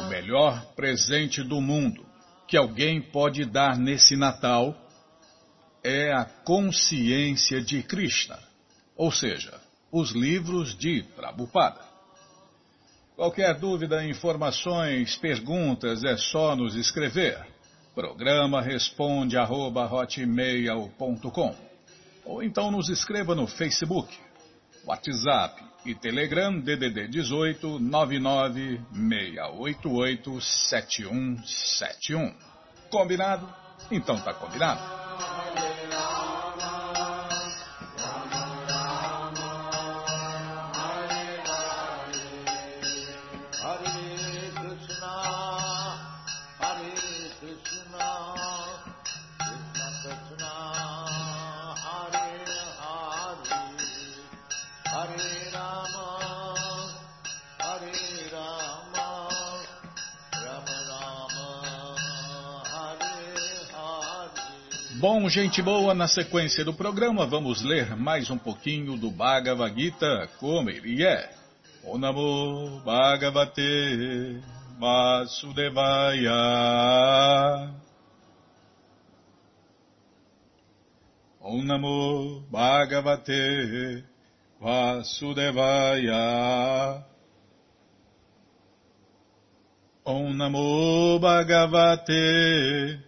O melhor presente do mundo que alguém pode dar nesse Natal é a consciência de Krishna, ou seja, os livros de Prabhupada. Qualquer dúvida, informações, perguntas, é só nos escrever. Programa responde arroba, ou então nos escreva no Facebook, WhatsApp e Telegram DDD 18 99 688 7171. Combinado? Então tá combinado. Bom, gente boa, na sequência do programa vamos ler mais um pouquinho do Bhagavad Gita como ele é. O Namo Bhagavate Vasudevaya. O Namo Bhagavate Vasudevaya. Om Namo Bhagavate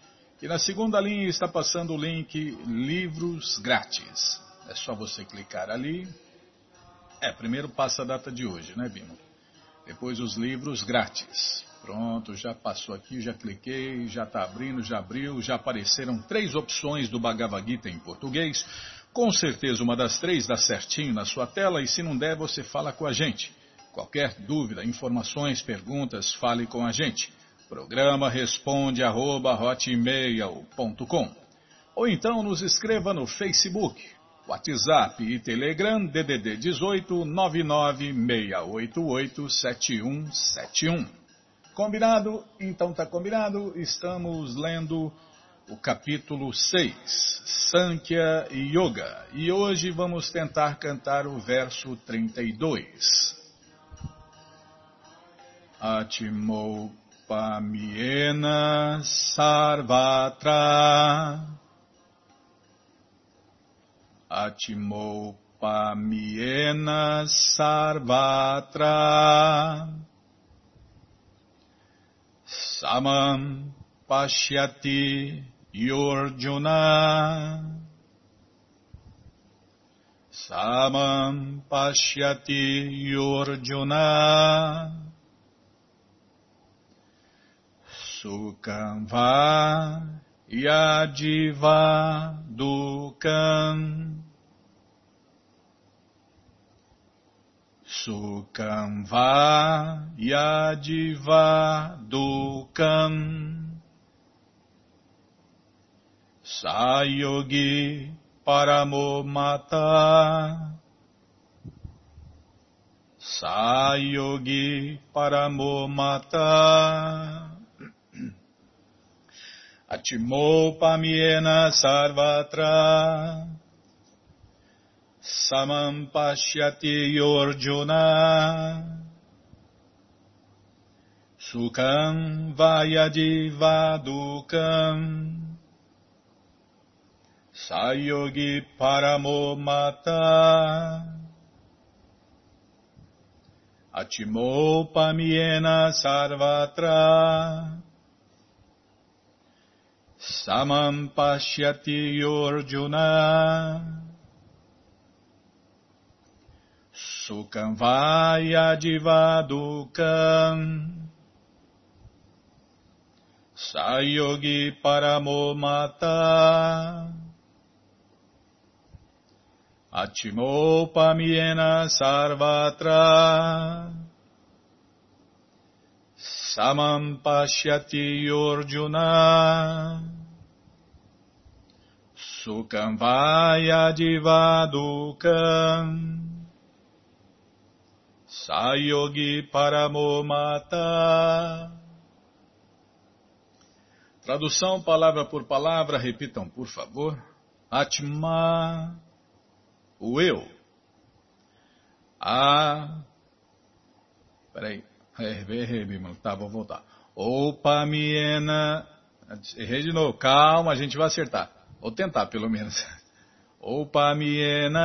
e na segunda linha está passando o link Livros Grátis. É só você clicar ali. É, primeiro passa a data de hoje, né, Bimo? Depois os livros grátis. Pronto, já passou aqui, já cliquei, já está abrindo, já abriu, já apareceram três opções do Bhagavad Gita em português. Com certeza uma das três dá certinho na sua tela e se não der, você fala com a gente. Qualquer dúvida, informações, perguntas, fale com a gente. Programa responde arroba hotmail.com ou então nos escreva no Facebook, WhatsApp e Telegram DDD 18 996887171. Combinado? Então tá combinado. Estamos lendo o capítulo 6, Sankhya Yoga, e hoje vamos tentar cantar o verso 32. Atimo Pamiena Sarvatra. Atmopamiena Sarvatra. Samam Pashyati Yorjuna Samam Pashyati Yorjuna Sukam va yadiva dukam. Sukam va yadiva dukam. Sayogi paramomata. Sayogi paramomata. Atimopamiena sarvatra. Samam pashyati yorjuna. Sukam vayadivadukam sayogi paramomata Atimopamiena sarvatra Samam Pashyati Yorjuna Sukam Vaya Divadukam Sayogi Paramomata Achimopamiena Sarvatra Samam Pashyati Orjuna Sukam Vaya Divadukam Sayogi Paramomata Tradução palavra por palavra, repitam por favor. Atma, o eu. A. Peraí. Errei, mano. Tá, vou voltar. Opamiena. Errei de novo. Calma, a gente vai acertar. Vou tentar, pelo menos. Opamiena.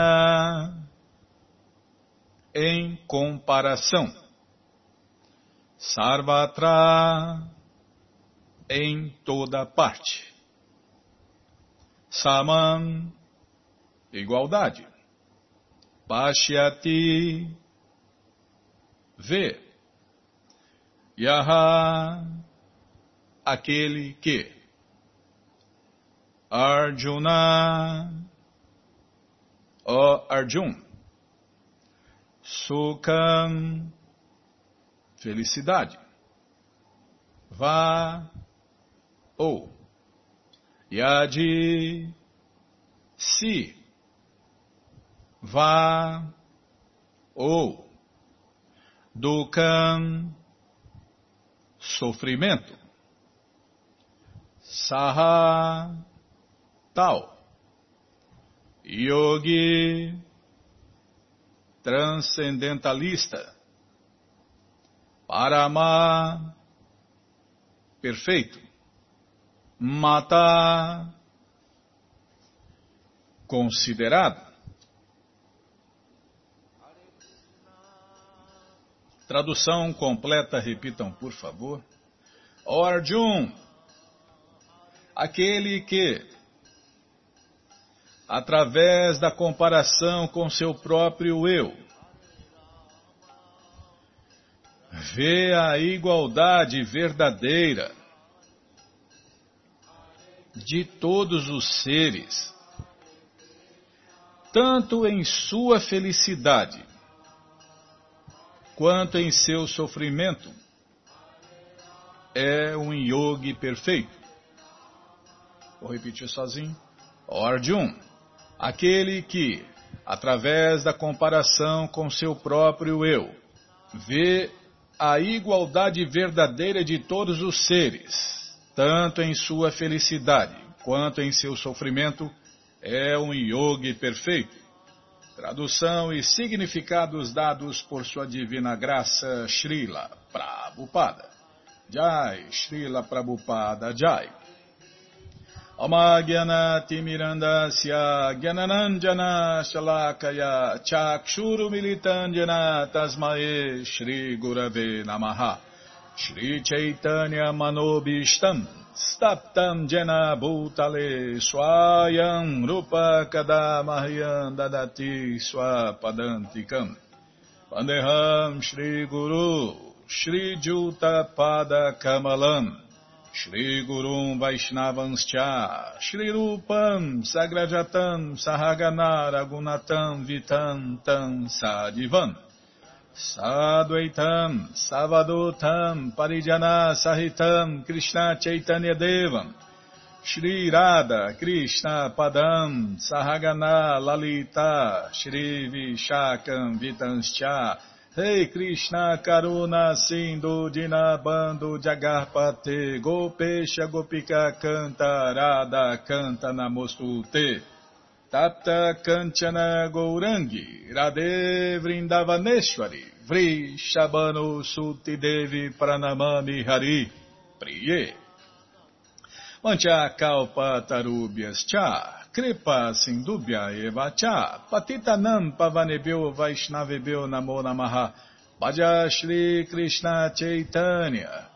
Em comparação. Sarvatra. Em toda parte. Saman, igualdade. Pashyati, vê. Yaha, aquele que. Arjuna, ó Arjun. Sukham, felicidade. Vá, ou. Yadi, se, vá, ou, Dukam, sofrimento, Saha, tal, Yogi, transcendentalista, Parama, perfeito, Mata considerado. Tradução completa, repitam por favor. O Arjun, aquele que, através da comparação com seu próprio eu, vê a igualdade verdadeira de todos os seres, tanto em sua felicidade quanto em seu sofrimento, é um yogi perfeito. Vou repetir sozinho. Arjun, aquele que, através da comparação com seu próprio eu, vê a igualdade verdadeira de todos os seres, tanto em sua felicidade quanto em seu sofrimento, é um yogi perfeito. Tradução e significados dados por sua divina graça Srila Prabhupada. Jai, Srila Prabhupada Jai. Amagyanaatimirandasya Gyananandjana Shalakaya Chakshuru Militandjana Tasmae Shri Gurave Namaha Shri Chaitanya Manobishtam Staptam Jena Bhutale Swayam Rupa Kadamahyam Dadati Swapadantikam. Vandeham Shri Guru Shri Juta Pada Kamalam. Shri Gurum Vaishnavanscha Shri Rupam Sagrajatam Sahagana Ragunatam Vitam Tam Sadivam Sadvaitam, Savadotam, Parijana Sahitam, Krishna Chaitanya Devam, Shri Radha, Krishna Padam, Sahagana Lalita, Shri Vishakam Vitanscha, Rei Krishna Karuna Sindhu Dinabando Jagarpate, Gopesha Gopika Canta, Radha Canta Namostute. Tapta Kanchana Gourangi, Radhe Vrindavaneshwari, Vri Shabano Suti Devi Pranamami Hari, Priye. Mancha Kalpa Tarubhyas Cha, Kripa Sindubhya Eva Cha, Patitanam Pavanebhyo Vaishnavebhyo Namo Namaha, Bhaja Shri Krishna Chaitanya,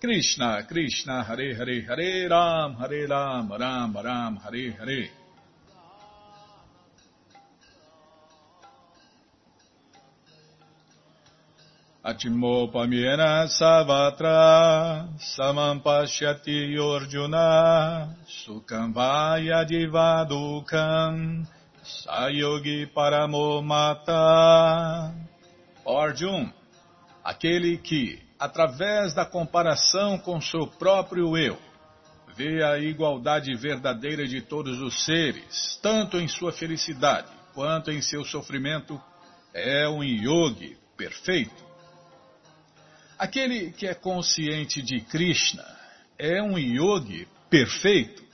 Krishna, Krishna, Hare Hare, Hare Ram, Hare Ram, Ram Ram, Hare Hare. Atimopamyena savatra samam pashyati yorjuna sukam vaya divadukam sayogi paramomata. Arjun, aquele que, através da comparação com seu próprio eu, vê a igualdade verdadeira de todos os seres, tanto em sua felicidade quanto em seu sofrimento, é um yogi perfeito. Aquele que é consciente de Krishna é um yogi perfeito.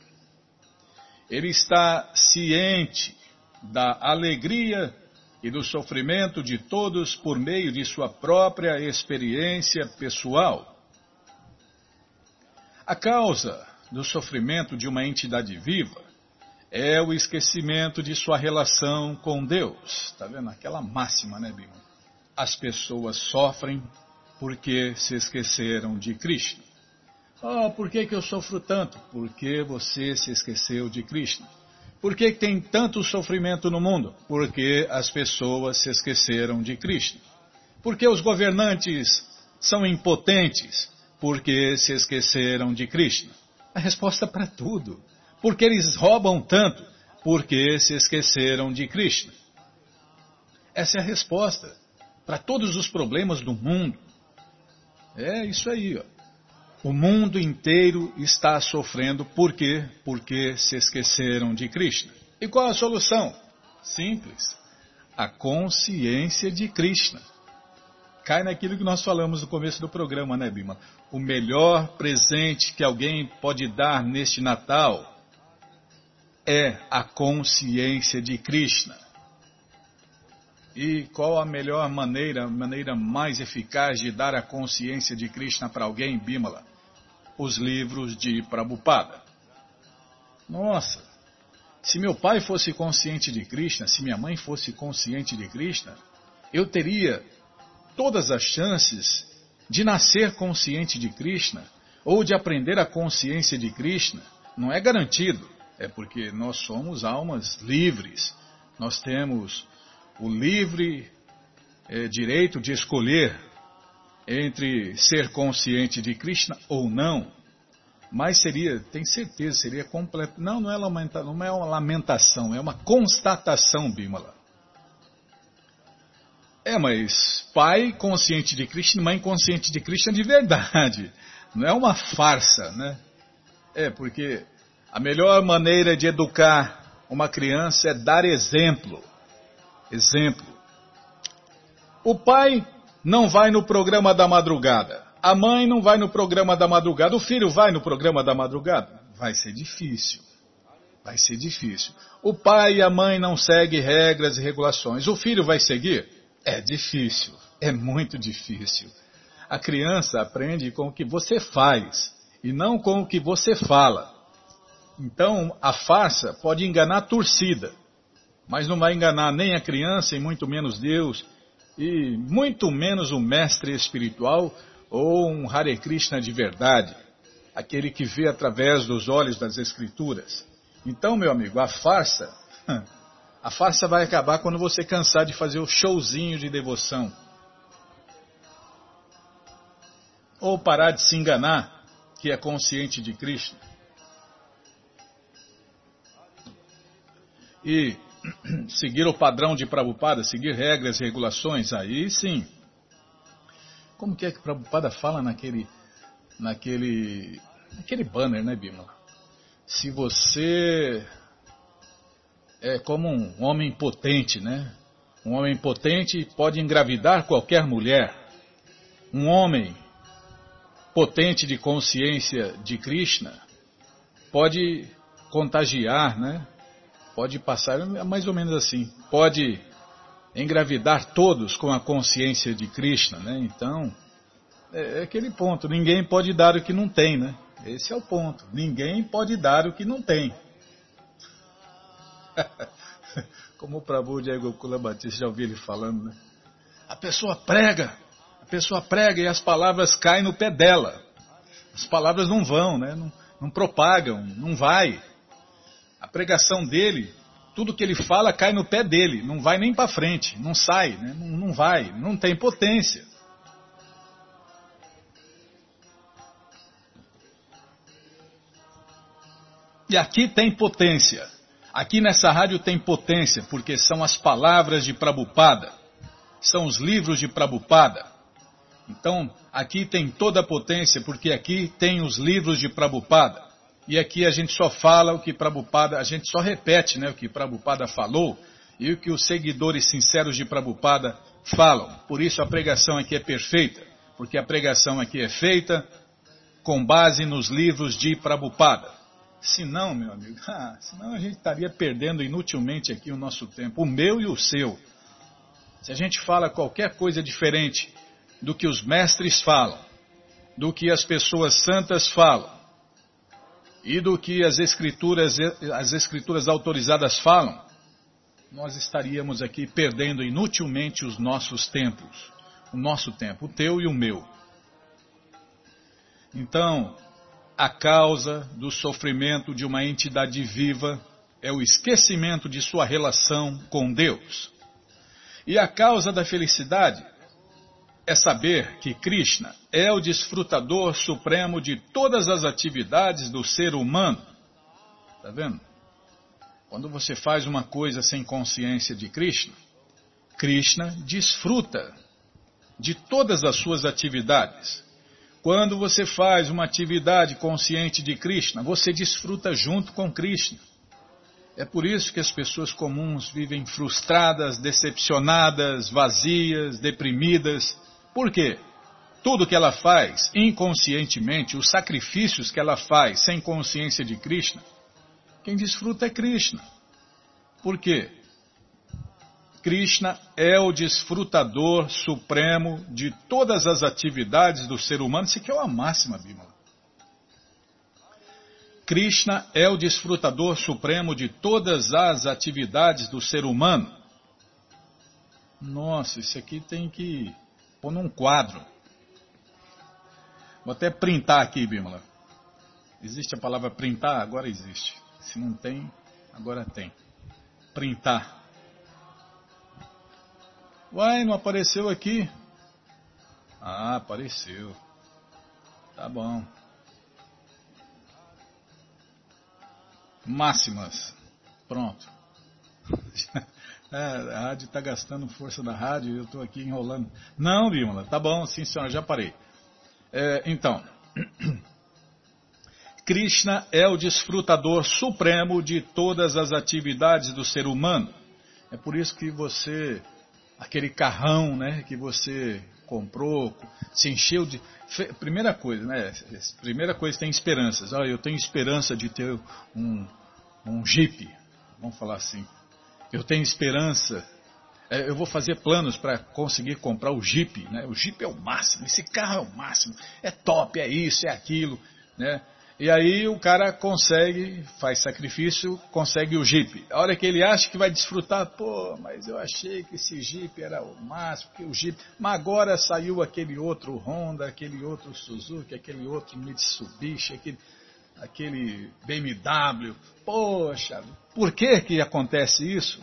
Ele está ciente da alegria e do sofrimento de todos por meio de sua própria experiência pessoal. A causa do sofrimento de uma entidade viva é o esquecimento de sua relação com Deus. Está vendo? Aquela máxima, né, Bima? As pessoas sofrem porque se esqueceram de Krishna. Oh, por que, que eu sofro tanto? Porque você se esqueceu de Krishna. Por que tem tanto sofrimento no mundo? Porque as pessoas se esqueceram de Krishna. Por que os governantes são impotentes? Porque se esqueceram de Krishna. A resposta para tudo. Por que eles roubam tanto? Porque se esqueceram de Krishna. Essa é a resposta para todos os problemas do mundo. É isso aí, ó. O mundo inteiro está sofrendo por quê? Porque se esqueceram de Krishna. E qual a solução? Simples. A consciência de Krishna. Cai naquilo que nós falamos no começo do programa, né, Bima? O melhor presente que alguém pode dar neste Natal é a consciência de Krishna. E qual a melhor maneira, maneira mais eficaz de dar a consciência de Krishna para alguém, Bimala? Os livros de Prabhupada. Nossa, se meu pai fosse consciente de Krishna, se minha mãe fosse consciente de Krishna, eu teria todas as chances de nascer consciente de Krishna ou de aprender a consciência de Krishna. Não é garantido, é porque nós somos almas livres. Nós temos o livre é, direito de escolher entre ser consciente de Krishna ou não, mas seria, tem certeza, seria completo. Não, não é, lamenta, não é uma lamentação, é uma constatação, Bimala. É, mas pai consciente de Krishna, mãe consciente de Krishna de verdade. Não é uma farsa, né? É, porque a melhor maneira de educar uma criança é dar exemplo. Exemplo. O pai não vai no programa da madrugada. A mãe não vai no programa da madrugada. O filho vai no programa da madrugada. Vai ser difícil. Vai ser difícil. O pai e a mãe não seguem regras e regulações. O filho vai seguir? É difícil. É muito difícil. A criança aprende com o que você faz e não com o que você fala. Então, a farsa pode enganar a torcida mas não vai enganar nem a criança e muito menos Deus, e muito menos o mestre espiritual ou um Hare Krishna de verdade, aquele que vê através dos olhos das Escrituras. Então, meu amigo, a farsa, a farsa vai acabar quando você cansar de fazer o showzinho de devoção. Ou parar de se enganar, que é consciente de Krishna. E seguir o padrão de Prabhupada, seguir regras e regulações, aí sim. Como que é que Prabhupada fala naquele, naquele, naquele banner, né, Bima? Se você é como um homem potente, né? Um homem potente pode engravidar qualquer mulher. Um homem potente de consciência de Krishna pode contagiar, né? Pode passar é mais ou menos assim. Pode engravidar todos com a consciência de Krishna, né? Então, é, é aquele ponto. Ninguém pode dar o que não tem, né? Esse é o ponto. Ninguém pode dar o que não tem. Como o Prabhu de Gokula Batista já ouviu ele falando, né? A pessoa prega, a pessoa prega e as palavras caem no pé dela. As palavras não vão, né? não, não propagam, não vai. Pregação dele, tudo que ele fala cai no pé dele, não vai nem para frente, não sai, né? não, não vai, não tem potência. E aqui tem potência. Aqui nessa rádio tem potência, porque são as palavras de Prabhupada, são os livros de Prabhupada. Então, aqui tem toda a potência, porque aqui tem os livros de Prabhupada. E aqui a gente só fala o que Prabhupada, a gente só repete né, o que Prabhupada falou e o que os seguidores sinceros de Prabhupada falam. Por isso a pregação aqui é perfeita, porque a pregação aqui é feita com base nos livros de Prabhupada. Se não, meu amigo, ah, senão a gente estaria perdendo inutilmente aqui o nosso tempo, o meu e o seu. Se a gente fala qualquer coisa diferente do que os mestres falam, do que as pessoas santas falam e do que as escrituras, as escrituras autorizadas falam, nós estaríamos aqui perdendo inutilmente os nossos tempos, o nosso tempo, o teu e o meu. Então, a causa do sofrimento de uma entidade viva é o esquecimento de sua relação com Deus. E a causa da felicidade é saber que Krishna é o desfrutador supremo de todas as atividades do ser humano. Está vendo? Quando você faz uma coisa sem consciência de Krishna, Krishna desfruta de todas as suas atividades. Quando você faz uma atividade consciente de Krishna, você desfruta junto com Krishna. É por isso que as pessoas comuns vivem frustradas, decepcionadas, vazias, deprimidas. Por quê? Tudo que ela faz inconscientemente, os sacrifícios que ela faz sem consciência de Krishna, quem desfruta é Krishna. Por quê? Krishna é o desfrutador supremo de todas as atividades do ser humano. Isso aqui é uma máxima, Bímola. Krishna é o desfrutador supremo de todas as atividades do ser humano. Nossa, isso aqui tem que pôr num quadro. Vou até printar aqui, Bímola. Existe a palavra printar? Agora existe. Se não tem, agora tem. Printar. Uai, não apareceu aqui? Ah, apareceu. Tá bom. Máximas. Pronto. É, a rádio está gastando força da rádio e eu estou aqui enrolando. Não, Bímola, tá bom, sim senhora, já parei. É, então, Krishna é o desfrutador supremo de todas as atividades do ser humano. É por isso que você aquele carrão, né, que você comprou, se encheu de primeira coisa, né? Primeira coisa tem esperanças. Ah, eu tenho esperança de ter um um Jeep, vamos falar assim. Eu tenho esperança. É, eu vou fazer planos para conseguir comprar o Jeep, né? O Jeep é o máximo. Esse carro é o máximo. É top, é isso, é aquilo, né? E aí o cara consegue, faz sacrifício, consegue o Jeep. A hora que ele acha que vai desfrutar, pô, mas eu achei que esse Jeep era o máximo, que o Jeep. Mas agora saiu aquele outro Honda, aquele outro Suzuki, aquele outro Mitsubishi, aquele, aquele BMW. Poxa, por que que acontece isso?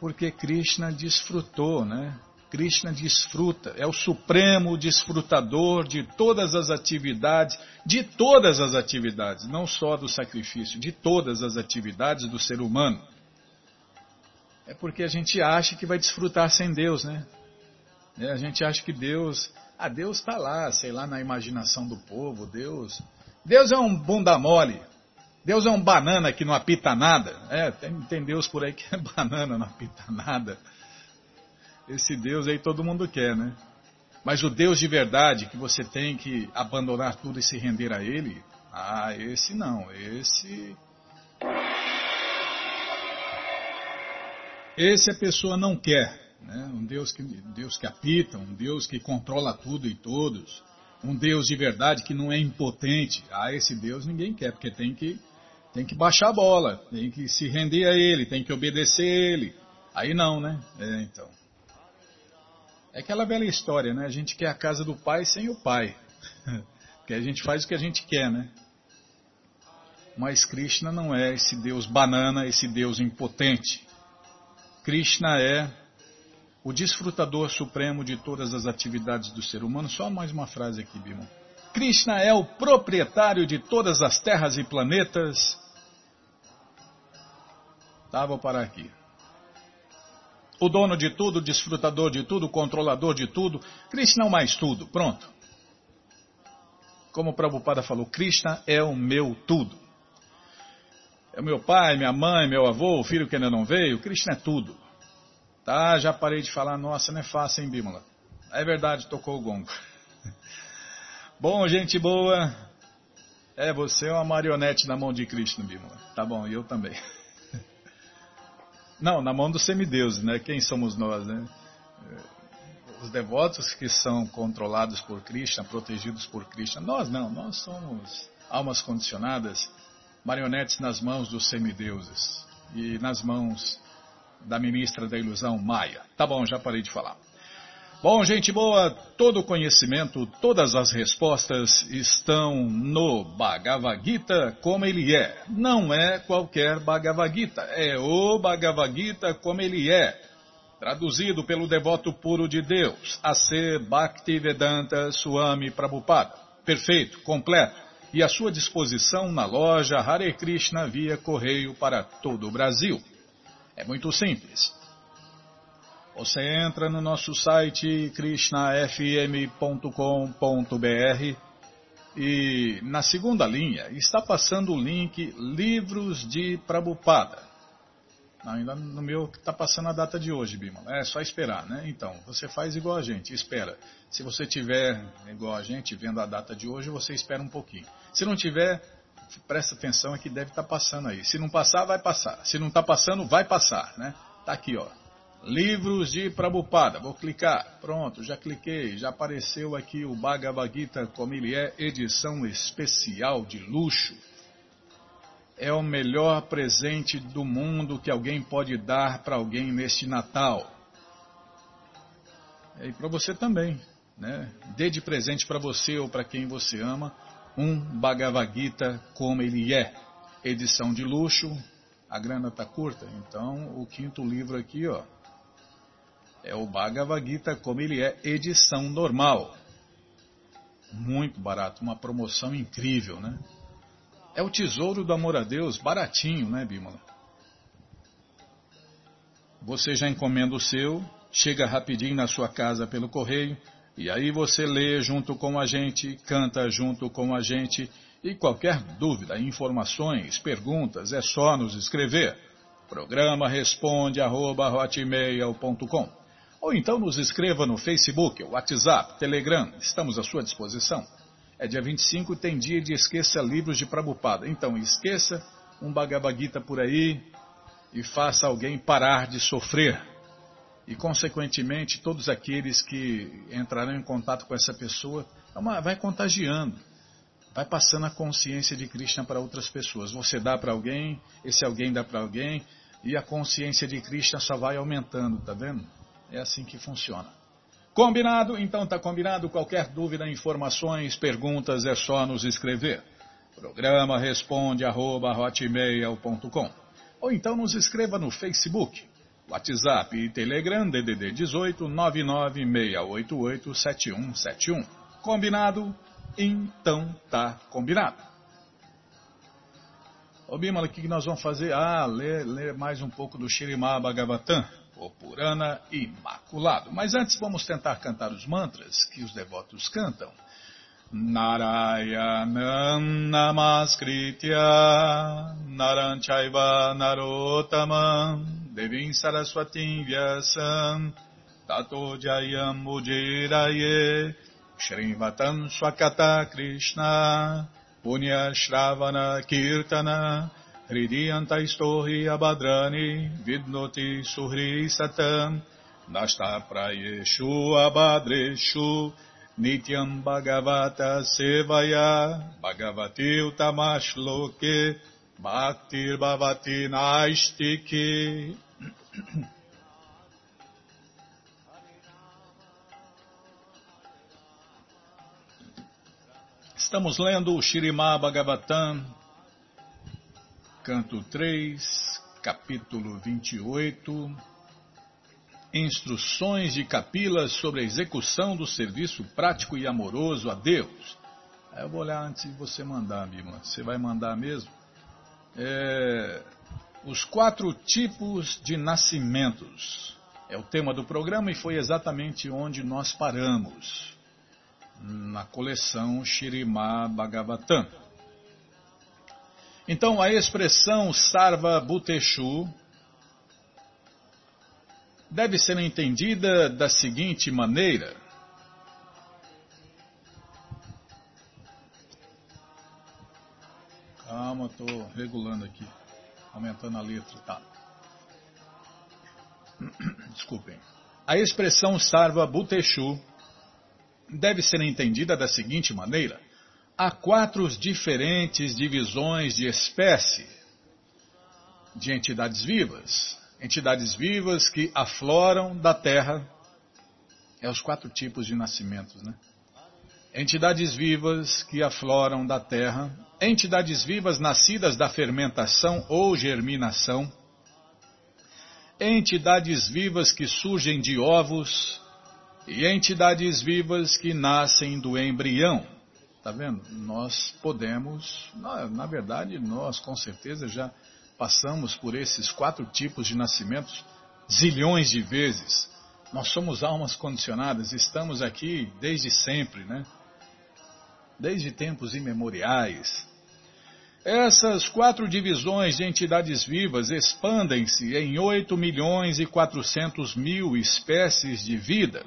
Porque Krishna desfrutou, né? Krishna desfruta, é o supremo desfrutador de todas as atividades, de todas as atividades, não só do sacrifício, de todas as atividades do ser humano. É porque a gente acha que vai desfrutar sem Deus, né? É, a gente acha que Deus, ah, Deus está lá, sei lá, na imaginação do povo, Deus, Deus é um bunda mole, Deus é um banana que não apita nada. É, tem, tem Deus por aí que é banana, não apita nada. Esse Deus aí todo mundo quer, né? Mas o Deus de verdade, que você tem que abandonar tudo e se render a Ele, ah, esse não, esse. Esse a pessoa não quer. Né? Um Deus que, Deus que apita, um Deus que controla tudo e todos, um Deus de verdade que não é impotente. Ah, esse Deus ninguém quer, porque tem que, tem que baixar a bola, tem que se render a Ele, tem que obedecer a Ele. Aí não, né? É, então. É aquela velha história, né? A gente quer a casa do pai sem o pai. Porque a gente faz o que a gente quer, né? Mas Krishna não é esse Deus banana, esse Deus impotente. Krishna é o desfrutador supremo de todas as atividades do ser humano. Só mais uma frase aqui, Bima. Krishna é o proprietário de todas as terras e planetas. Tá, vou parar aqui. O dono de tudo, desfrutador de tudo, controlador de tudo. Krishna é o mais tudo. Pronto. Como o Prabhupada falou, Krishna é o meu tudo. É o meu pai, minha mãe, meu avô, o filho que ainda não veio. Krishna é tudo. Tá, já parei de falar, nossa, não é fácil, hein, Bímola? É verdade, tocou o gongo. Bom, gente boa, é, você é uma marionete na mão de Krishna, Bímola. Tá bom, eu também. Não, na mão dos semideuses, né? Quem somos nós, né? Os devotos que são controlados por Krishna, protegidos por Krishna. Nós não, nós somos almas condicionadas, marionetes nas mãos dos semideuses e nas mãos da ministra da ilusão Maia. Tá bom, já parei de falar. Bom, gente boa, todo o conhecimento, todas as respostas estão no Bhagavad Gita como ele é. Não é qualquer Bhagavad Gita, é o Bhagavad Gita como ele é. Traduzido pelo devoto puro de Deus, a ser Bhaktivedanta Swami Prabhupada. Perfeito, completo e à sua disposição na loja Hare Krishna via correio para todo o Brasil. É muito simples. Você entra no nosso site krishnafm.com.br e na segunda linha está passando o link Livros de Prabupada. ainda no meu está passando a data de hoje, Bima. É só esperar, né? Então, você faz igual a gente, espera. Se você tiver igual a gente vendo a data de hoje, você espera um pouquinho. Se não tiver, presta atenção é que deve estar tá passando aí. Se não passar, vai passar. Se não está passando, vai passar, né? Tá aqui, ó. Livros de Prabhupada. Vou clicar. Pronto, já cliquei. Já apareceu aqui o Bhagavad Gita como ele é, edição especial de luxo. É o melhor presente do mundo que alguém pode dar para alguém neste Natal. E para você também. Né? Dê de presente para você ou para quem você ama um Bhagavad Gita como ele é. Edição de luxo. A grana está curta, então o quinto livro aqui, ó, é o Bhagavad Gita como ele é, edição normal. Muito barato, uma promoção incrível, né? É o tesouro do amor a Deus, baratinho, né, Bímola? Você já encomenda o seu, chega rapidinho na sua casa pelo correio, e aí você lê junto com a gente, canta junto com a gente, e qualquer dúvida, informações, perguntas, é só nos escrever. Programa responde arroba, ou então nos escreva no Facebook, WhatsApp, Telegram, estamos à sua disposição. É dia 25 e tem dia de esqueça livros de Prabupada. Então esqueça um Bhagavad Gita por aí e faça alguém parar de sofrer. E consequentemente todos aqueles que entrarão em contato com essa pessoa é vai contagiando. Vai passando a consciência de Krishna para outras pessoas. Você dá para alguém, esse alguém dá para alguém, e a consciência de Krishna só vai aumentando, tá vendo? É assim que funciona. Combinado? Então tá combinado. Qualquer dúvida, informações, perguntas é só nos escrever. Programa responde arroba, ou então nos escreva no Facebook, WhatsApp e Telegram DDD 18 99688 7171. Combinado? Então tá combinado. Ô Bimala, o que nós vamos fazer? Ah, ler, ler mais um pouco do Shirimá Bhagavatam o Purana Imaculado. Mas antes vamos tentar cantar os mantras que os devotos cantam. Narayanam Namaskritya Naranchaiva Narotamam Devim Saraswatim Vyasam Tato Jayam Ujiraye Shrivatam Swakata Krishna Punya Shravana Kirtana Hridiyantaistohi abadrani vidnoti suhri satam nasta prayeshu abadreshu nityam bhagavata sevaya bhagavati utamashloke bhaktir bhavati naistiki. Estamos lendo o Shirimá Bhagavatam, canto 3, capítulo 28, Instruções de Kapila sobre a execução do serviço prático e amoroso a Deus. Eu vou olhar antes de você mandar, Bima. Você vai mandar mesmo? É, os quatro tipos de nascimentos. É o tema do programa e foi exatamente onde nós paramos. Na coleção Shirimá Bhagavatam. Então, a expressão Sarva Bhuteshu deve ser entendida da seguinte maneira. Calma, estou regulando aqui, aumentando a letra, tá. Desculpem. A expressão Sarva Bhuteshu deve ser entendida da seguinte maneira. Há quatro diferentes divisões de espécie de entidades vivas entidades vivas que afloram da terra. É os quatro tipos de nascimentos, né? Entidades vivas que afloram da terra, entidades vivas nascidas da fermentação ou germinação, entidades vivas que surgem de ovos e entidades vivas que nascem do embrião. Tá vendo? Nós podemos, na, na verdade, nós com certeza já Passamos por esses quatro tipos de nascimentos zilhões de vezes. Nós somos almas condicionadas, estamos aqui desde sempre, né? Desde tempos imemoriais. Essas quatro divisões de entidades vivas expandem-se em 8 milhões e 400 mil espécies de vida.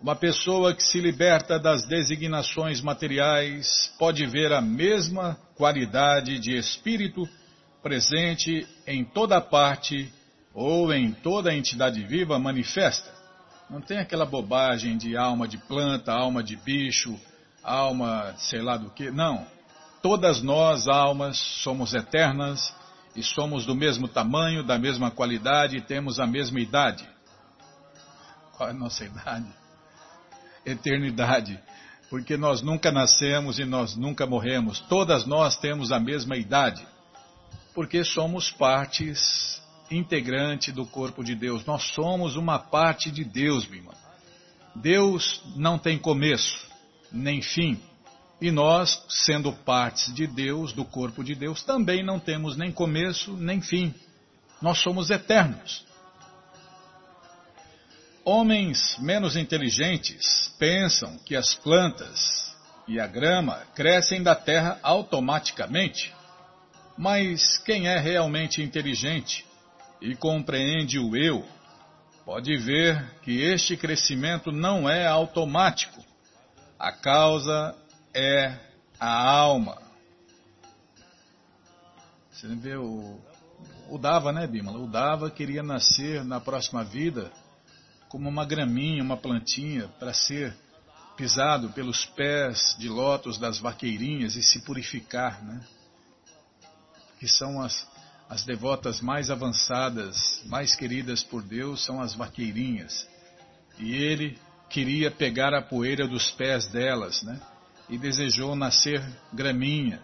Uma pessoa que se liberta das designações materiais pode ver a mesma qualidade de espírito presente em toda parte ou em toda entidade viva manifesta. Não tem aquela bobagem de alma de planta, alma de bicho, alma sei lá do que. Não. Todas nós, almas, somos eternas e somos do mesmo tamanho, da mesma qualidade e temos a mesma idade. Qual é a nossa idade? Eternidade, porque nós nunca nascemos e nós nunca morremos. Todas nós temos a mesma idade, porque somos partes integrante do corpo de Deus. Nós somos uma parte de Deus, meu irmão. Deus não tem começo nem fim. E nós, sendo partes de Deus, do corpo de Deus, também não temos nem começo nem fim. Nós somos eternos. Homens menos inteligentes pensam que as plantas e a grama crescem da terra automaticamente. Mas quem é realmente inteligente e compreende o eu, pode ver que este crescimento não é automático. A causa é a alma. Você vê o, o Dava, né, Bimala? O Dava queria nascer na próxima vida como uma graminha, uma plantinha, para ser pisado pelos pés de lótus das vaqueirinhas e se purificar, né? Que são as, as devotas mais avançadas, mais queridas por Deus, são as vaqueirinhas. E ele queria pegar a poeira dos pés delas, né? E desejou nascer graminha,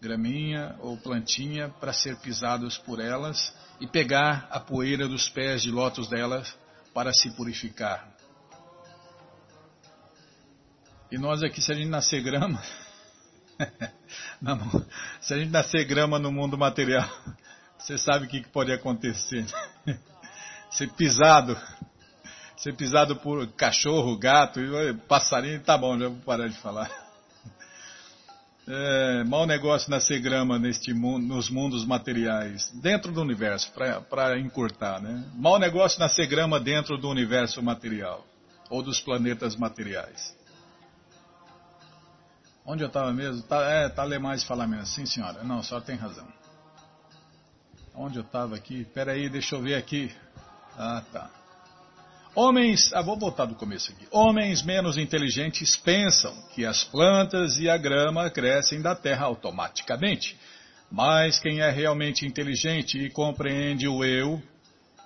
graminha ou plantinha para ser pisados por elas e pegar a poeira dos pés de lótus delas para se purificar. E nós aqui, se a gente nascer grama, não, se a gente nascer grama no mundo material, você sabe o que, pode acontecer. ser pisado, ser pisado por cachorro, gato, passarinho, tá bom, já vou parar de falar. É, mau negócio nascer grama neste mundo, nos mundos materiais, dentro do universo, para encurtar, né? Mau negócio nascer grama dentro do universo material, ou dos planetas materiais. Onde eu estava mesmo? Tá, é, tá mais falar mesmo. Sim, senhora. Não, a senhora tem razão. Onde eu estava aqui? Peraí, deixa eu ver aqui. Ah, tá. Homens, ah, vou voltar do começo aqui. Homens menos inteligentes pensam que as plantas e a grama crescem da terra automaticamente. Mas quem é realmente inteligente e compreende o eu,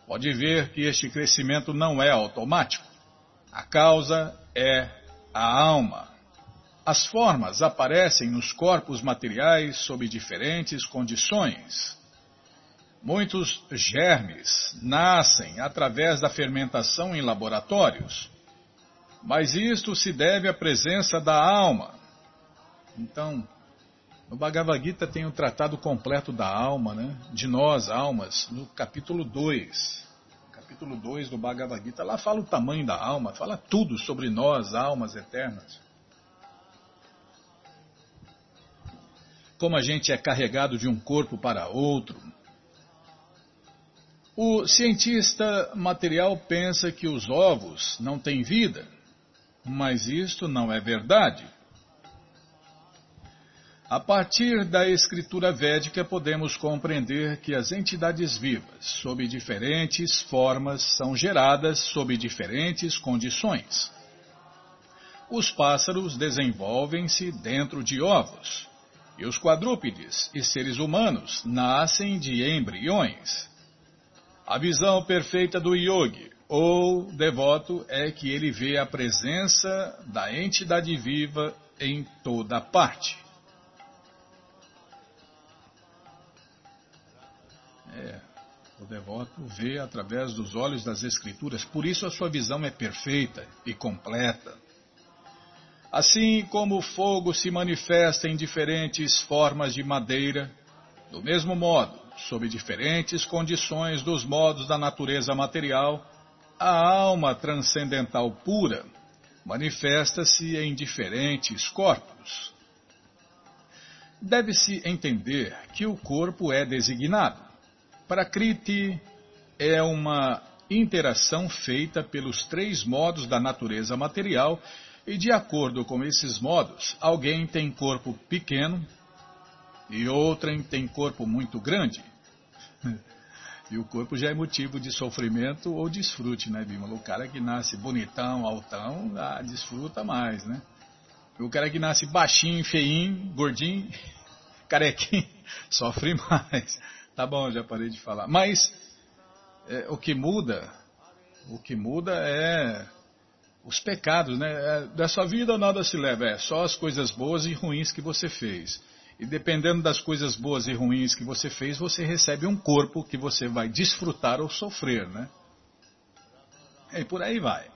pode ver que este crescimento não é automático. A causa é a alma. as formas aparecem nos corpos materiais sob diferentes condições. Muitos germes nascem através da fermentação em laboratórios, mas isto se deve à presença da alma. Então, no Bhagavad Gita tem o tratado completo da alma, né? de nós, almas, no capítulo 2. Capítulo 2 do Bhagavad Gita. Lá fala o tamanho da alma, fala tudo sobre nós, almas eternas. Como a gente é carregado de um corpo para outro. O cientista material pensa que os ovos não têm vida, mas isto não é verdade. A partir da escritura védica, podemos compreender que as entidades vivas, sob diferentes formas, são geradas sob diferentes condições. Os pássaros desenvolvem-se dentro de ovos, e os quadrúpedes e seres humanos nascem de embriões. A visão perfeita do yogi ou devoto é que ele vê a presença da entidade viva em toda parte. É, o devoto vê através dos olhos das Escrituras, por isso a sua visão é perfeita e completa. Assim como o fogo se manifesta em diferentes formas de madeira, do mesmo modo, sob diferentes condições dos modos da natureza material, a alma transcendental pura manifesta-se em diferentes corpos. Deve-se entender que o corpo é designado Prakriti é uma interação feita pelos três modos da natureza material e, de acordo com esses modos, alguém tem corpo pequeno e outrem tem corpo muito grande. E o corpo já é motivo de sofrimento ou desfrute, né, Bímola? O cara que nasce bonitão, altão, ah, desfruta mais, né? O cara que nasce baixinho, feinho, gordinho, carequinho, sofre mais. Tá bom, já parei de falar. Mas é, o que muda, o que muda é os pecados, né? É, da sua vida nada se leva, é só as coisas boas e ruins que você fez. E dependendo das coisas boas e ruins que você fez, você recebe um corpo que você vai desfrutar ou sofrer, né? E por aí vai.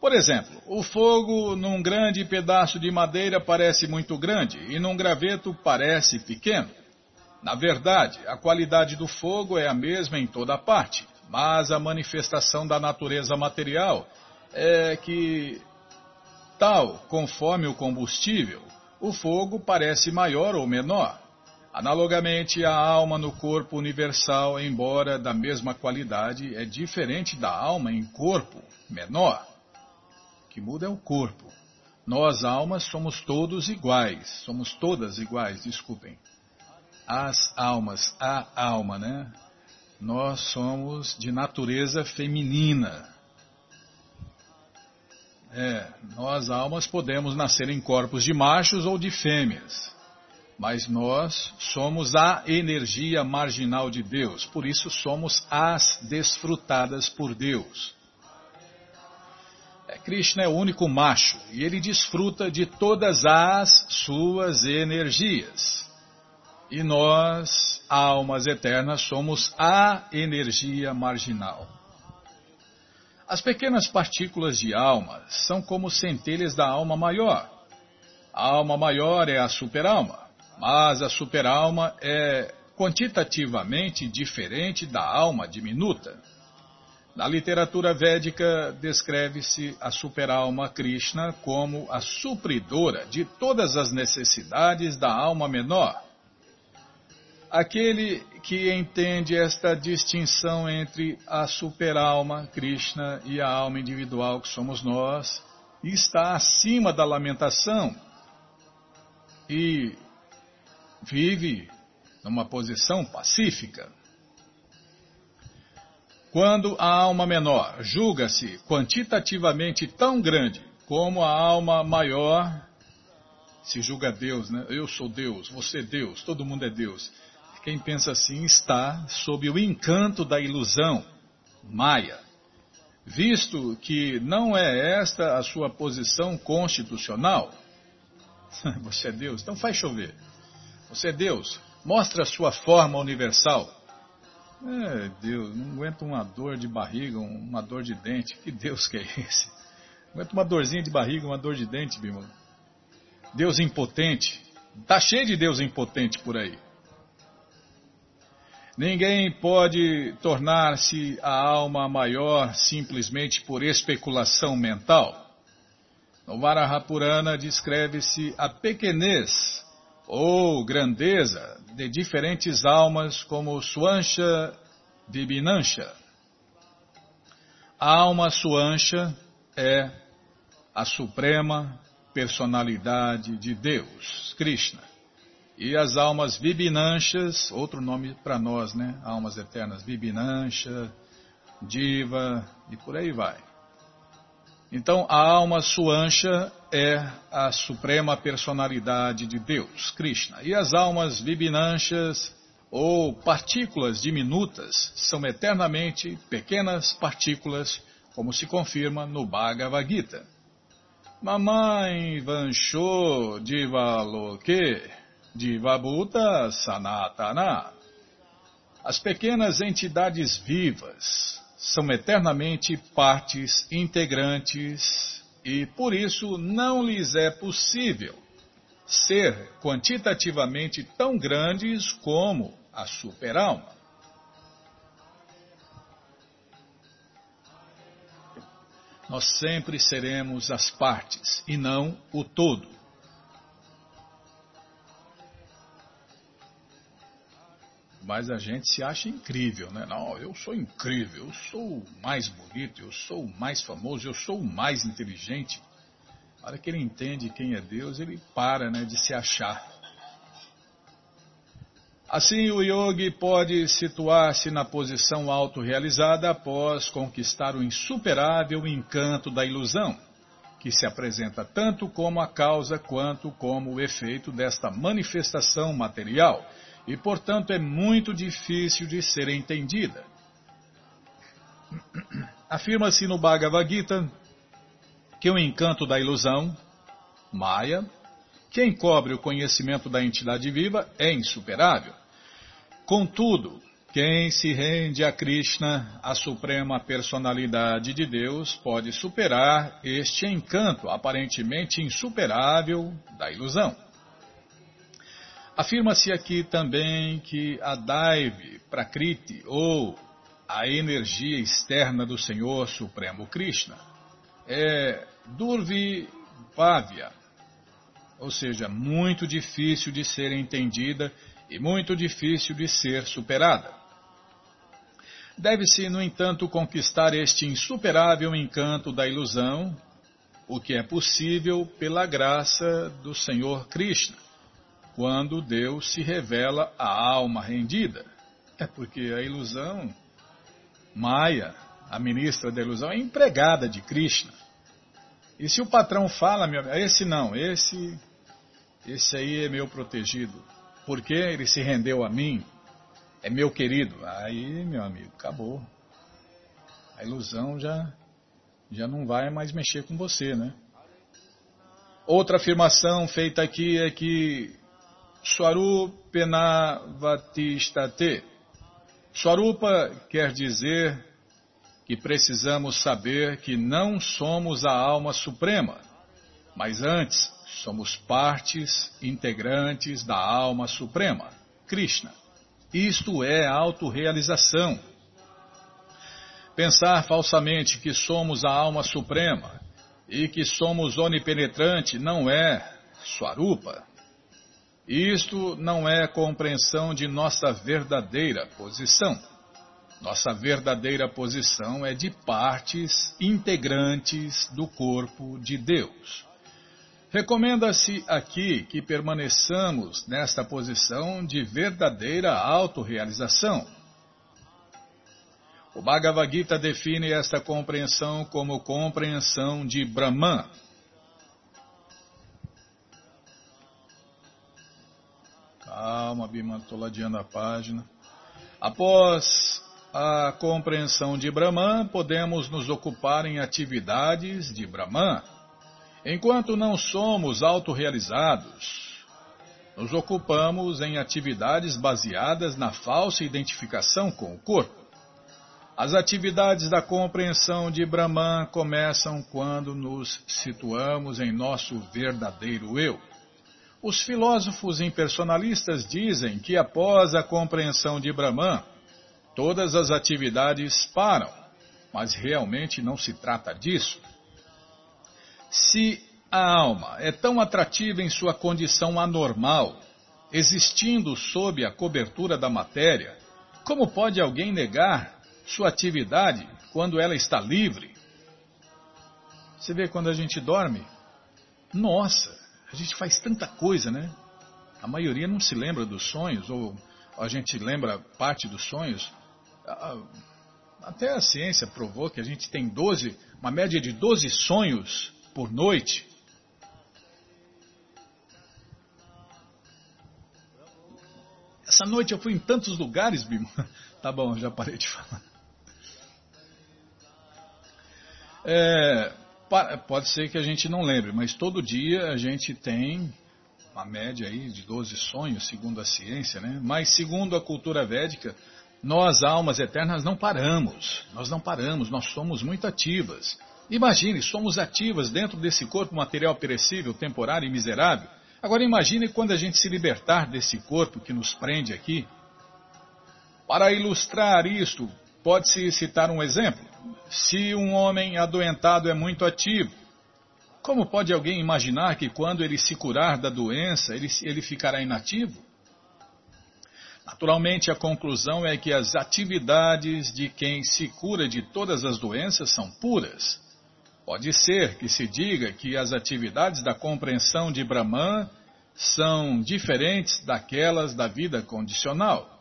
Por exemplo, o fogo num grande pedaço de madeira parece muito grande e num graveto parece pequeno. Na verdade, a qualidade do fogo é a mesma em toda parte, mas a manifestação da natureza material é que, tal conforme o combustível, o fogo parece maior ou menor. Analogamente, a alma no corpo universal, embora da mesma qualidade, é diferente da alma em corpo menor. O que muda é o corpo. Nós, almas, somos todos iguais, somos todas iguais, desculpem as almas, a alma, né? Nós somos de natureza feminina. É, nós almas podemos nascer em corpos de machos ou de fêmeas, mas nós somos a energia marginal de Deus, por isso somos as desfrutadas por Deus. É, Krishna é o único macho e ele desfruta de todas as suas energias. E nós, almas eternas, somos a energia marginal. As pequenas partículas de alma são como centelhas da alma maior. A alma maior é a superalma, mas a superalma é quantitativamente diferente da alma diminuta. Na literatura védica, descreve-se a superalma Krishna como a supridora de todas as necessidades da alma menor Aquele que entende esta distinção entre a superalma, Krishna, e a alma individual, que somos nós, está acima da lamentação e vive numa posição pacífica. Quando a alma menor julga-se quantitativamente tão grande como a alma maior, se julga Deus, né? Eu sou Deus, você é Deus, todo mundo é Deus. Quem pensa assim está sob o encanto da ilusão, Maia, visto que não é esta a sua posição constitucional. Você é Deus? Então faz chover. Você é Deus? Mostra a sua forma universal. É, Deus, não aguento uma dor de barriga, uma dor de dente. Que Deus que é esse? Não aguento uma dorzinha de barriga, uma dor de dente, Bima. Deus impotente. Tá cheio de Deus impotente por aí. Ninguém pode tornar-se a alma maior simplesmente por especulação mental. No Varahapurana descreve-se a pequenez ou grandeza de diferentes almas como Swansha Vibhinansha. A alma Swansha é a suprema personalidade de Deus, Krishna. E as almas Vibhinanchas, outro nome para nós, né? Almas eternas, Vibhinansha, Diva e por aí vai. Então, a alma Suansha é a suprema personalidade de Deus, Krishna. E as almas Vibhinanchas, ou partículas diminutas, são eternamente pequenas partículas, como se confirma no Bhagavad Gita. Mamãe Vancho Divaloke Divabhuta Sanatana. As pequenas entidades vivas são eternamente partes integrantes e por isso não lhes é possível ser quantitativamente tão grandes como a superalma. Nós sempre seremos as partes e não o todo. Mas a gente se acha incrível, né? Não, eu sou incrível, eu sou o mais bonito, eu sou o mais famoso, eu sou o mais inteligente. Na hora que ele entende quem é Deus, ele para né, de se achar. Assim, o yogi pode situar-se na posição autorrealizada após conquistar o insuperável encanto da ilusão, que se apresenta tanto como a causa quanto como o efeito desta manifestação material e, portanto, é muito difícil de ser entendida. Afirma-se no Bhagavad Gita que o encanto da ilusão, Maya, que encobre o conhecimento da entidade viva, é insuperável. Contudo, quem se rende a Krishna, a suprema personalidade de Deus, pode superar este encanto aparentemente insuperável da ilusão. Afirma-se aqui também que a Daiv Prakriti, ou a energia externa do Senhor Supremo Krishna, é Durvivavya, ou seja, muito difícil de ser entendida e muito difícil de ser superada. Deve-se, no entanto, conquistar este insuperável encanto da ilusão, o que é possível pela graça do Senhor Krishna quando Deus se revela à alma rendida. É porque a ilusão, Maya, a ministra da ilusão, é empregada de Krishna. E se o patrão fala, meu, esse não, esse, esse aí é meu protegido, porque ele se rendeu a mim, é meu querido. Aí, meu amigo, acabou. A ilusão já, já não vai mais mexer com você, né? Outra afirmação feita aqui é que Swarupenavatishtate. Swarupa quer dizer que precisamos saber que não somos a alma suprema, mas antes somos partes integrantes da alma suprema, Krishna. Isto é autorrealização. Pensar falsamente que somos a alma suprema e que somos onipenetrante não é Swarupa. Isto não é compreensão de nossa verdadeira posição. Nossa verdadeira posição é de partes integrantes do corpo de Deus. Recomenda-se aqui que permaneçamos nesta posição de verdadeira autorrealização. O Bhagavad Gita define esta compreensão como compreensão de Brahman, Calma, Bima, estou ladeando a página. Após a compreensão de Brahman, podemos nos ocupar em atividades de Brahman. Enquanto não somos autorrealizados, nos ocupamos em atividades baseadas na falsa identificação com o corpo. As atividades da compreensão de Brahman começam quando nos situamos em nosso verdadeiro eu. Os filósofos impersonalistas dizem que após a compreensão de Brahman, todas as atividades param, mas realmente não se trata disso. Se a alma é tão atrativa em sua condição anormal, existindo sob a cobertura da matéria, como pode alguém negar sua atividade quando ela está livre? Você vê quando a gente dorme? Nossa, a gente faz tanta coisa, né? A maioria não se lembra dos sonhos, ou a gente lembra parte dos sonhos. Até a ciência provou que a gente tem 12, uma média de 12 sonhos por noite. Essa noite eu fui em tantos lugares, Bimo. Tá bom, já parei de falar. É, Pode ser que a gente não lembre, mas todo dia a gente tem uma média aí de 12 sonhos, segundo a ciência, né? Mas segundo a cultura védica, nós, almas eternas, não paramos. Nós não paramos, nós somos muito ativas. Imagine, somos ativas dentro desse corpo material perecível, temporário e miserável. Agora imagine quando a gente se libertar desse corpo que nos prende aqui. Para ilustrar isto, pode-se citar um exemplo. Se um homem adoentado é muito ativo, como pode alguém imaginar que quando ele se curar da doença, ele, ele ficará inativo? Naturalmente, a conclusão é que as atividades de quem se cura de todas as doenças são puras. Pode ser que se diga que as atividades da compreensão de Brahman são diferentes daquelas da vida condicional.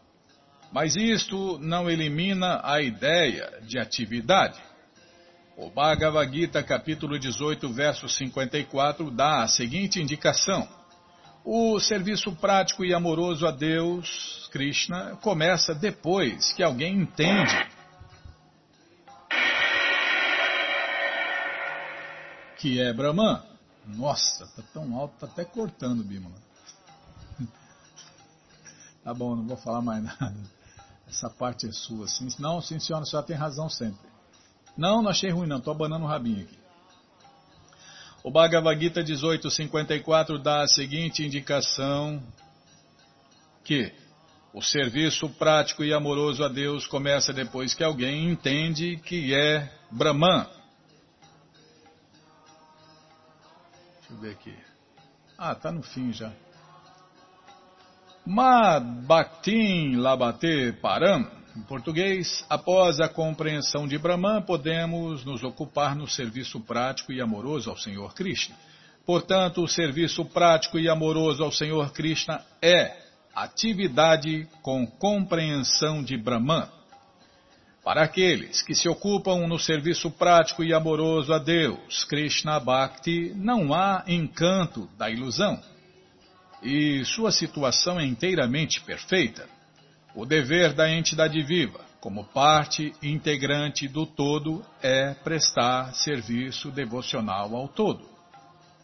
Mas isto não elimina a ideia de atividade. O Bhagavad Gita, capítulo 18, verso 54, dá a seguinte indicação. O serviço prático e amoroso a Deus, Krishna, começa depois que alguém entende que é Brahman. Nossa, tá tão alto, tá até cortando, Bimala. Tá bom, não vou falar mais nada. Essa parte é sua, sim. Não, sim, senhora, a senhora tem razão sempre. Não, não achei ruim, não. Estou abanando o rabinho aqui. O Bhagavad Gita 1854 dá a seguinte indicação que o serviço prático e amoroso a Deus começa depois que alguém entende que é Brahman. Deixa eu ver aqui. Ah, está no fim já. Madbhaktin Labate Param, em português, após a compreensão de Brahman, podemos nos ocupar no serviço prático e amoroso ao Senhor Krishna. Portanto, o serviço prático e amoroso ao Senhor Krishna é atividade com compreensão de Brahman. Para aqueles que se ocupam no serviço prático e amoroso a Deus, Krishna Bhakti, não há encanto da ilusão e sua situação é inteiramente perfeita. O dever da entidade viva, como parte integrante do todo, é prestar serviço devocional ao todo.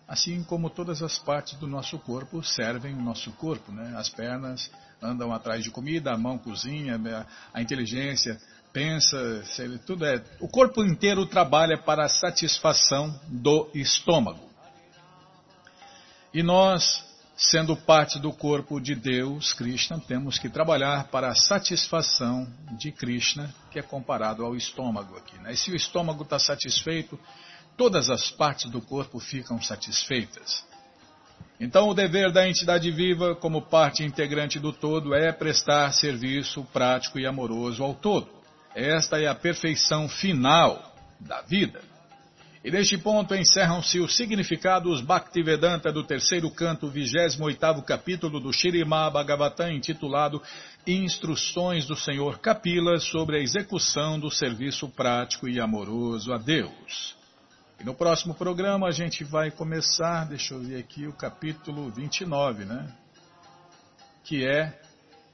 Assim como todas as partes do nosso corpo servem o nosso corpo, né? As pernas andam atrás de comida, a mão cozinha, né? a inteligência pensa, tudo é. O corpo inteiro trabalha para a satisfação do estômago. E nós Sendo parte do corpo de Deus, Krishna, temos que trabalhar para a satisfação de Krishna, que é comparado ao estômago aqui. Né? E se o estômago está satisfeito, todas as partes do corpo ficam satisfeitas. Então, o dever da entidade viva, como parte integrante do todo, é prestar serviço prático e amoroso ao todo. Esta é a perfeição final da vida. E neste ponto encerram-se os significados Bhaktivedanta do terceiro canto, 28 capítulo do Shirimá Bhagavatam, intitulado Instruções do Senhor Kapila sobre a execução do serviço prático e amoroso a Deus. E no próximo programa a gente vai começar, deixa eu ver aqui, o capítulo 29, né? Que é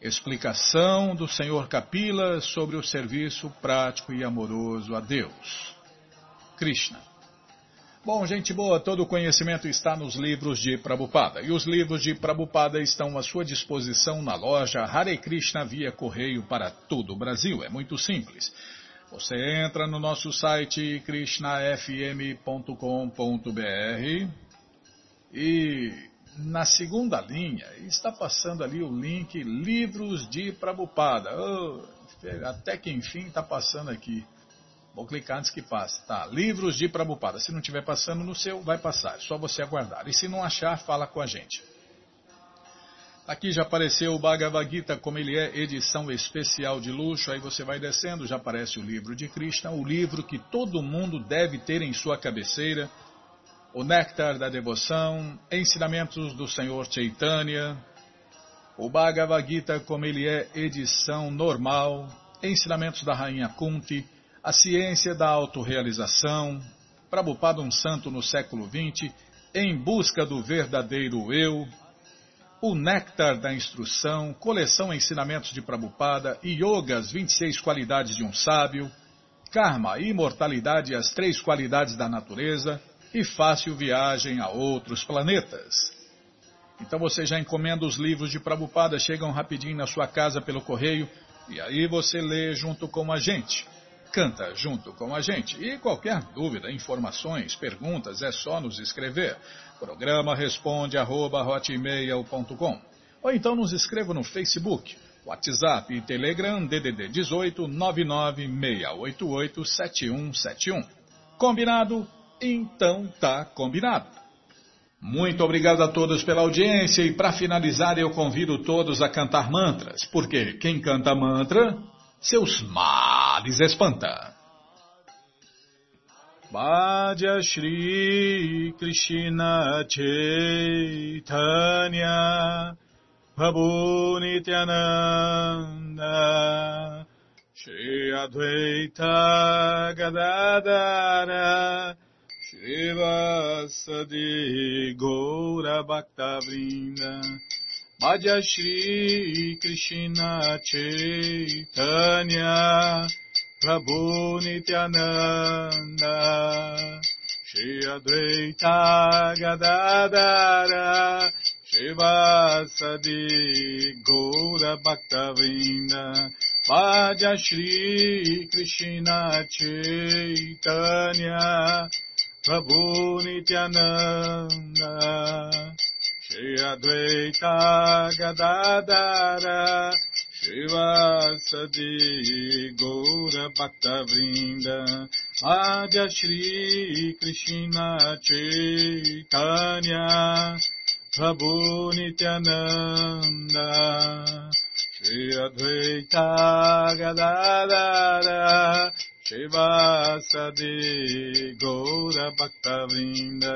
explicação do Senhor Kapila sobre o serviço prático e amoroso a Deus. Krishna. Bom, gente boa, todo o conhecimento está nos livros de Prabupada. E os livros de Prabupada estão à sua disposição na loja Hare Krishna via correio para todo o Brasil. É muito simples. Você entra no nosso site krishnafm.com.br e na segunda linha está passando ali o link Livros de Prabupada. Oh, até que enfim está passando aqui. Vou clicar antes que passe. Tá, livros de Prabhupada. Se não estiver passando no seu, vai passar. É só você aguardar. E se não achar, fala com a gente. Aqui já apareceu o Bhagavad Gita como ele é, edição especial de luxo. Aí você vai descendo, já aparece o livro de Krishna, o livro que todo mundo deve ter em sua cabeceira. O Néctar da Devoção, Ensinamentos do Senhor Chaitanya, o Bhagavad Gita como ele é, edição normal, Ensinamentos da Rainha Kunti, a ciência da autorrealização, Prabhupada um santo no século XX, em busca do verdadeiro eu, o néctar da instrução, coleção ensinamentos de Prabhupada, Yoga, as 26 qualidades de um sábio, Karma, imortalidade as três qualidades da natureza, e fácil viagem a outros planetas. Então você já encomenda os livros de Prabhupada, chegam rapidinho na sua casa pelo correio, e aí você lê junto com a gente canta junto com a gente. E qualquer dúvida, informações, perguntas, é só nos escrever. Programa responde arroba, ou então nos escreva no Facebook, WhatsApp e Telegram DDD 18 99688 7171. Combinado? Então tá combinado. Muito obrigado a todos pela audiência e para finalizar eu convido todos a cantar mantras, porque quem canta mantra seus males espanta. Bhaja Shri Krishna Chaitanya Prabhu Nityananda Shri Advaita Gadadara Shri Vasadi Gaura Madhya Shri Krishna Chaitanya Prabhu Nityananda Shri Advaita Gadadara Shri Vasadi Gaura Bhaktavinda Madhya Shri Krishna Chaitanya Prabhu Nityananda Shri Advaita Gadadara Shivasadi Gaura Bhakta Vrinda Madhya Shri Krishna Chaitanya Prabhu Nityananda Shri Advaita Gadadara Shivasadi Gaura Bhakta Vrinda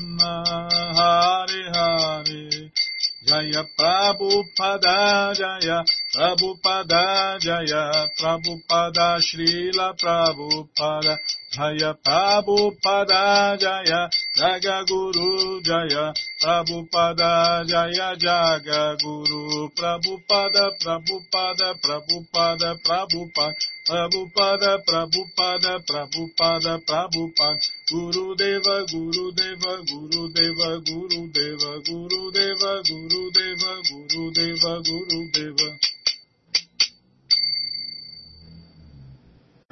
Prabhupada Jaya Prabhupada Jaya Prabhupada Srila Prabhupada Jaya Prabhupada Jaya Jaga Guru Jaya Prabhupada Jaya Jaga Guru Prabhupada Prabhupada Prabhupada Prabhupada Prabhupada Prabhupada Prabhupada Prabhupada. Guru Deva Guru Deva Guru Deva Guru Deva Guru Deva Guru Deva Guru Deva Guru Deva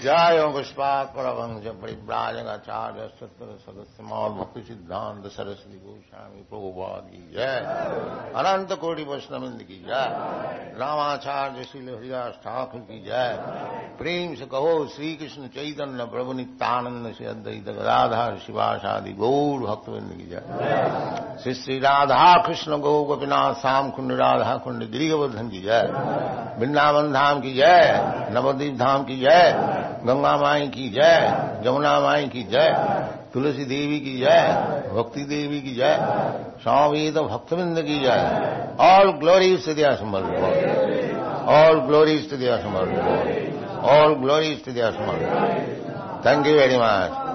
जय पुष्पात परभंग परिव्राजगाचार्य सत्र सदस्य मौल भक्ति सिद्धांत सरस्वती गोस्वामी प्रभुपाद जय अनंत कोटि वैष्णविंद की जय रामाचार्य श्री हरिदास ठाकुर की जय प्रेम से कहो श्री कृष्ण चैतन्य प्रभु नित्यानंद से अद्वैत गदाधार शिवाशादि गौर भक्तविंद की जय श्री श्री राधा कृष्ण गौ गोपीनाथ श्याम कुंड राधा कुंड गिरिवर्धन की जय वृंदावन धाम की जय नवदीप धाम की जय गंगा माई की जय, जमुना माई की जय, तुलसी देवी की जय, भक्ति देवी की जय, स्वामी तो भक्तविंद की जय। ऑल ग्लोरी टू दिया ऑल ग्लोरी टू दिया ऑल ग्लोरी टू दिया थैंक यू वेरी मच